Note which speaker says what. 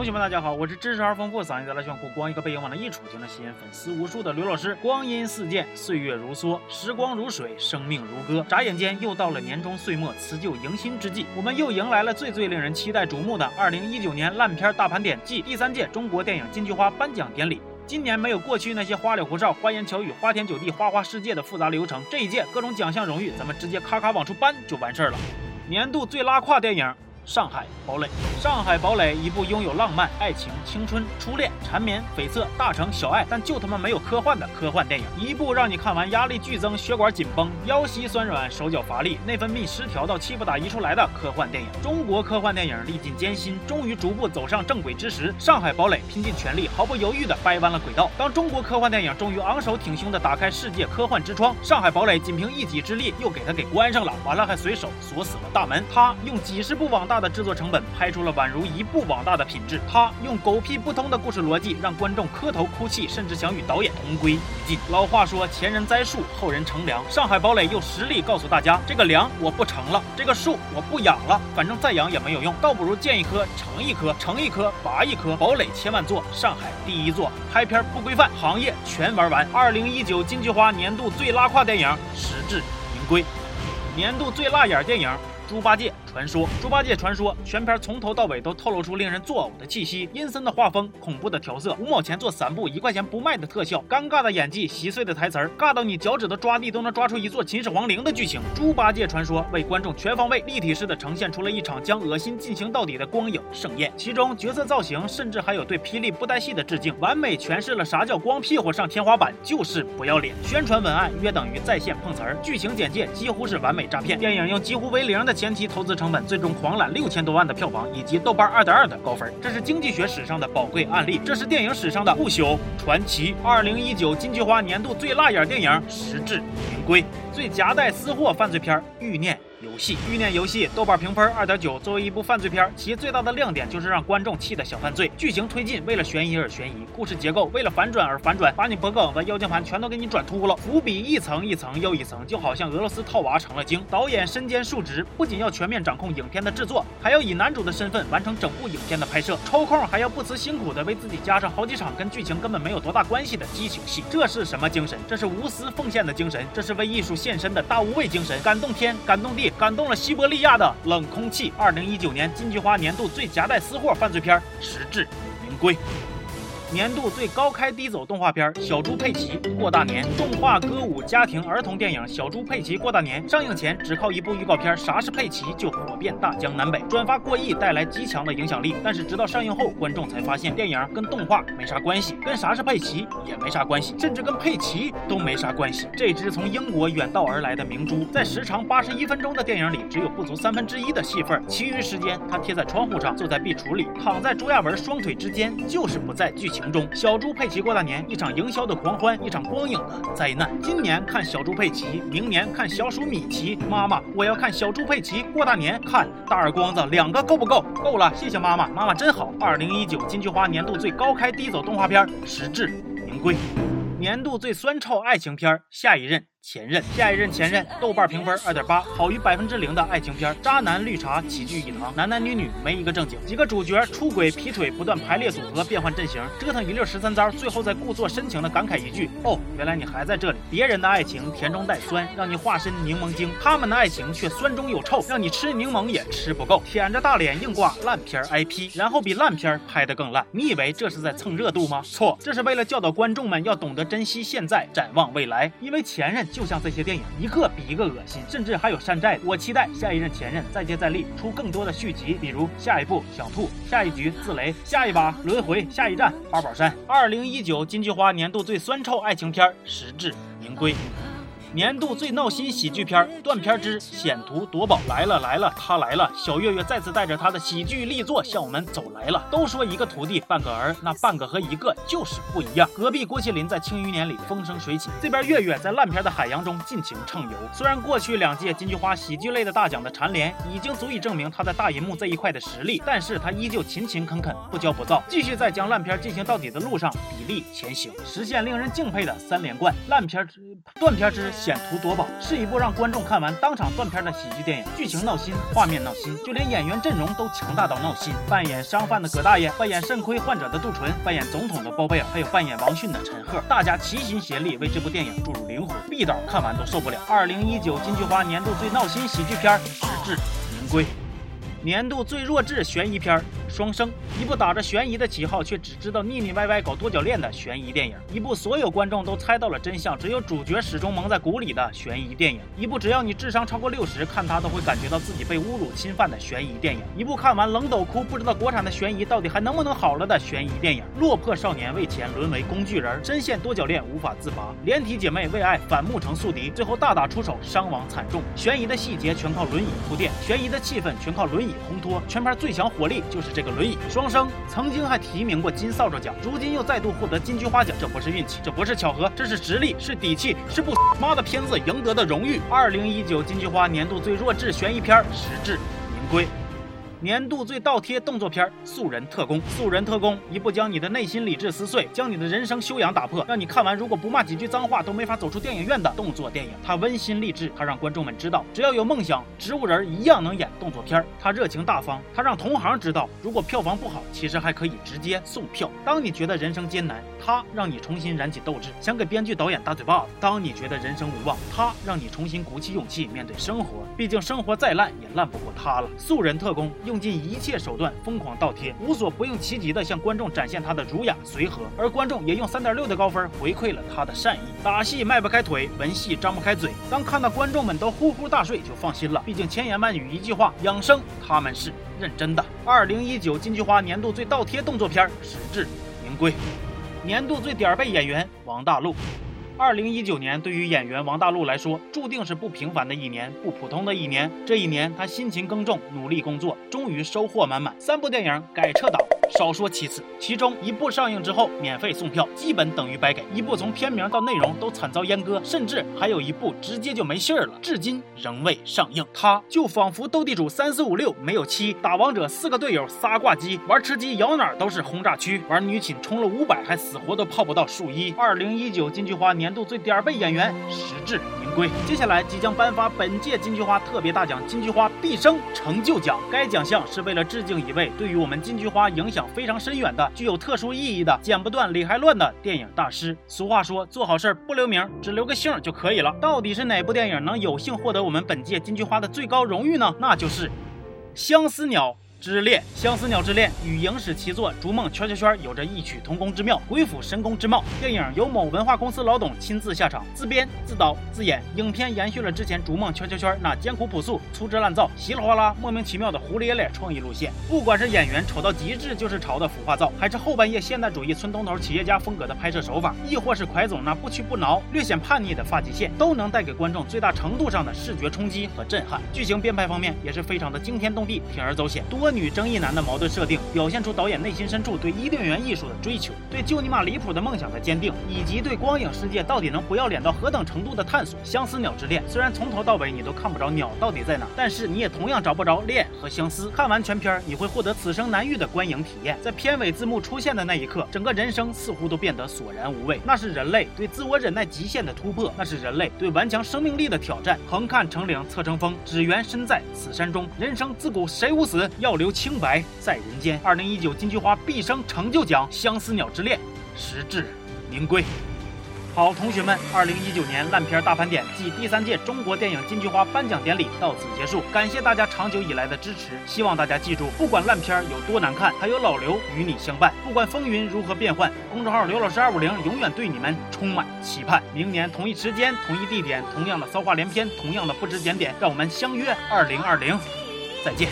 Speaker 1: 同学们，大家好，我是知识而丰富、嗓音再来炫酷、光一个背影往那一杵就能吸引粉丝无数的刘老师。光阴似箭，岁月如梭，时光如水，生命如歌。眨眼间又到了年终岁末辞旧迎新之际，我们又迎来了最最令人期待瞩目的二零一九年烂片大盘点暨第三届中国电影金菊花颁奖典礼。今年没有过去那些花里胡哨、花言巧语、花天酒地、花花世界的复杂流程，这一届各种奖项荣誉，咱们直接咔咔往出颁就完事儿了。年度最拉胯电影。上海堡垒，上海堡垒，一部拥有浪漫、爱情、青春、初恋、缠绵、悱恻、大城小爱，但就他妈没有科幻的科幻电影。一部让你看完压力剧增、血管紧绷、腰膝酸软、手脚乏力、内分泌失调到气不打一处来的科幻电影。中国科幻电影历尽艰辛，终于逐步走上正轨之时，上海堡垒拼尽全力，毫不犹豫地掰弯了轨道。当中国科幻电影终于昂首挺胸地打开世界科幻之窗，上海堡垒仅凭一己之力又给他给关上了，完了还随手锁死了大门。他用几十部网大。的制作成本拍出了宛如一部网大的品质，他用狗屁不通的故事逻辑让观众磕头哭泣，甚至想与导演同归于尽。老话说前人栽树，后人乘凉。上海堡垒用实力告诉大家，这个梁我不成了，这个树我不养了，反正再养也没有用，倒不如建一棵成一棵，成一棵拔一棵。堡垒千万座，上海第一座，拍片不规范，行业全玩完。二零一九金菊花年度最拉胯电影，实至名归。年度最辣眼电影。猪八戒传说，猪八戒传说，全片从头到尾都透露出令人作呕的气息，阴森的画风，恐怖的调色，五毛钱做三部，一块钱不卖的特效，尴尬的演技，稀碎的台词儿，尬到你脚趾头抓地都能抓出一座秦始皇陵的剧情。猪八戒传说为观众全方位、立体式的呈现出了一场将恶心进行到底的光影盛宴，其中角色造型甚至还有对霹雳布袋戏的致敬，完美诠释了啥叫光屁股上天花板就是不要脸。宣传文案约等于在线碰瓷儿，剧情简介几乎是完美诈骗，电影用几乎为零的。前期投资成本最终狂揽六千多万的票房以及豆瓣二点二的高分，这是经济学史上的宝贵案例，这是电影史上的不朽传奇。二零一九金菊花年度最辣眼电影，实至名归。最夹带私货犯罪片《欲念》。游戏《欲念》游戏豆瓣评分二点九。作为一部犯罪片，其最大的亮点就是让观众气得想犯罪。剧情推进为了悬疑而悬疑，故事结构为了反转而反转，把你脖梗子、腰间盘全都给你转秃了。伏笔一层一层又一层，就好像俄罗斯套娃成了精。导演身兼数职，不仅要全面掌控影片的制作，还要以男主的身份完成整部影片的拍摄。抽空还要不辞辛苦的为自己加上好几场跟剧情根本没有多大关系的激情戏。这是什么精神？这是无私奉献的精神，这是为艺术献身的大无畏精神。感动天，感动地。感动了西伯利亚的冷空气。二零一九年金菊花年度最夹带私货犯罪片，实至名归。年度最高开低走动画片《小猪佩奇过大年》，动画歌舞家庭儿童电影《小猪佩奇过大年》上映前只靠一部预告片《啥是佩奇》就火遍大江南北，转发过亿，带来极强的影响力。但是直到上映后，观众才发现电影跟动画没啥关系，跟啥是佩奇也没啥关系，甚至跟佩奇都没啥关系。这只从英国远道而来的明珠，在时长八十一分钟的电影里，只有不足三分之一的戏份，其余时间它贴在窗户上，坐在壁橱里，躺在朱亚文双腿之间，就是不在剧情。中小猪佩奇过大年，一场营销的狂欢，一场光影的灾难。今年看小猪佩奇，明年看小鼠米奇。妈妈，我要看小猪佩奇过大年，看大耳光子两个够不够？够了，谢谢妈妈，妈妈真好。二零一九金菊花年度最高开低走动画片，实至名归。年度最酸臭爱情片，下一任。前任，下一任前任，豆瓣评分二点八，好于百分之零的爱情片，渣男绿茶齐聚一堂，男男女女没一个正经，几个主角出轨劈腿，不断排列组合，变换阵型，折腾一溜十三招，最后再故作深情的感慨一句：哦，原来你还在这里。别人的爱情甜中带酸，让你化身柠檬精；他们的爱情却酸中有臭，让你吃柠檬也吃不够。舔着大脸硬挂烂片 IP，然后比烂片拍得更烂。你以为这是在蹭热度吗？错，这是为了教导观众们要懂得珍惜现在，展望未来。因为前任。就像这些电影，一个比一个恶心，甚至还有山寨。我期待下一任前任再接再厉，出更多的续集，比如下一部想吐，下一局自雷，下一把轮回，下一站八宝山。二零一九金菊花年度最酸臭爱情片，实至名归。年度最闹心喜剧片《断片之险途夺宝》来了来了，他来了！小岳岳再次带着他的喜剧力作向我们走来了。都说一个徒弟半个儿，那半个和一个就是不一样。隔壁郭麒麟在《庆余年》里风生水起，这边岳岳在烂片的海洋中尽情畅游。虽然过去两届金菊花喜剧类的大奖的蝉联已经足以证明他在大银幕这一块的实力，但是他依旧勤勤恳恳，不骄不躁，继续在将烂片进行到底的路上砥砺前行，实现令人敬佩的三连冠。烂片之断片之。险途夺宝，是一部让观众看完当场断片的喜剧电影。剧情闹心，画面闹心，就连演员阵容都强大到闹心。扮演商贩的葛大爷，扮演肾亏患者的杜淳，扮演总统的包贝尔，还有扮演王迅的陈赫，大家齐心协力为这部电影注入灵魂，毕导看完都受不了。二零一九金菊花年度最闹心喜剧片，实至名归。年度最弱智悬疑片《双生》，一部打着悬疑的旗号却只知道腻腻歪歪搞多角恋的悬疑电影；一部所有观众都猜到了真相，只有主角始终蒙在鼓里的悬疑电影；一部只要你智商超过六十，看他都会感觉到自己被侮辱侵犯的悬疑电影；一部看完冷抖哭，不知道国产的悬疑到底还能不能好了的悬疑电影。落魄少年为钱沦为工具人，深陷多角恋无法自拔；连体姐妹为爱反目成宿敌，最后大打出手，伤亡惨重。悬疑的细节全靠轮椅铺垫，悬疑的气氛全靠轮椅。烘托全片最强火力就是这个轮椅。双生曾经还提名过金扫帚奖，如今又再度获得金菊花奖，这不是运气，这不是巧合，这是实力，是底气，是不 妈的片子赢得的荣誉。二零一九金菊花年度最弱智悬疑片，实至名归。年度最倒贴动作片《素人特工》。素人特工，一部将你的内心理智撕碎，将你的人生修养打破，让你看完如果不骂几句脏话都没法走出电影院的动作电影。它温馨励志，它让观众们知道，只要有梦想，植物人一样能演动作片。它热情大方，它让同行知道，如果票房不好，其实还可以直接送票。当你觉得人生艰难，它让你重新燃起斗志，想给编剧导演打嘴巴子。当你觉得人生无望，它让你重新鼓起勇气面对生活。毕竟生活再烂也烂不过它了。素人特工。用尽一切手段疯狂倒贴，无所不用其极地向观众展现他的儒雅随和，而观众也用三点六的高分回馈了他的善意。打戏迈不开腿，文戏张不开嘴，当看到观众们都呼呼大睡，就放心了。毕竟千言万语一句话，养生他们是认真的。二零一九金菊花年度最倒贴动作片，实至名归。年度最点儿背演员王大陆。二零一九年对于演员王大陆来说，注定是不平凡的一年，不普通的一年。这一年，他辛勤耕种，努力工作，终于收获满满。三部电影改撤档。少说其次，其中一部上映之后免费送票，基本等于白给；一部从片名到内容都惨遭阉割，甚至还有一部直接就没信儿了，至今仍未上映。他就仿佛斗地主三四五六没有七，打王者四个队友仨挂机，玩吃鸡摇哪儿都是轰炸区，玩女寝充了五百还死活都泡不到数一。二零一九金菊花年度最点背演员，实至名归。接下来即将颁发本届金菊花特别大奖——金菊花毕生成就奖。该奖项是为了致敬一位对于我们金菊花影响。非常深远的、具有特殊意义的、剪不断理还乱的电影大师。俗话说，做好事儿不留名，只留个姓就可以了。到底是哪部电影能有幸获得我们本届金菊花的最高荣誉呢？那就是《相思鸟》。之恋，相思鸟之恋与影史奇作《逐梦圈圈圈》有着异曲同工之妙，鬼斧神工之貌。电影由某文化公司老董亲自下场，自编自导自演。影片延续了之前《逐梦圈圈圈》那艰苦朴素、粗制滥造、稀里哗啦、莫名其妙的胡咧咧创意路线。不管是演员丑到极致就是潮的腐化造，还是后半夜现代主义村东头企业家风格的拍摄手法，亦或是蒯总那不屈不挠、略显叛逆的发际线，都能带给观众最大程度上的视觉冲击和震撼。剧情编排方面也是非常的惊天动地、铤而走险，多。女争议男的矛盾设定，表现出导演内心深处对伊甸园艺术的追求，对就尼玛离谱的梦想的坚定，以及对光影世界到底能不要脸到何等程度的探索。相思鸟之恋虽然从头到尾你都看不着鸟到底在哪，但是你也同样找不着恋和相思。看完全片，你会获得此生难遇的观影体验。在片尾字幕出现的那一刻，整个人生似乎都变得索然无味。那是人类对自我忍耐极限的突破，那是人类对顽强生命力的挑战。横看成岭侧成峰，只缘身在此山中。人生自古谁无死？要。留清白在人间。二零一九金菊花毕生成就奖《相思鸟之恋》实至名归。好，同学们，二零一九年烂片大盘点暨第三届中国电影金菊花颁奖典礼到此结束，感谢大家长久以来的支持。希望大家记住，不管烂片有多难看，还有老刘与你相伴；不管风云如何变幻，公众号刘老师二五零永远对你们充满期盼。明年同一时间、同一地点，同样的骚话连篇，同样的不知检点，让我们相约二零二零，再见。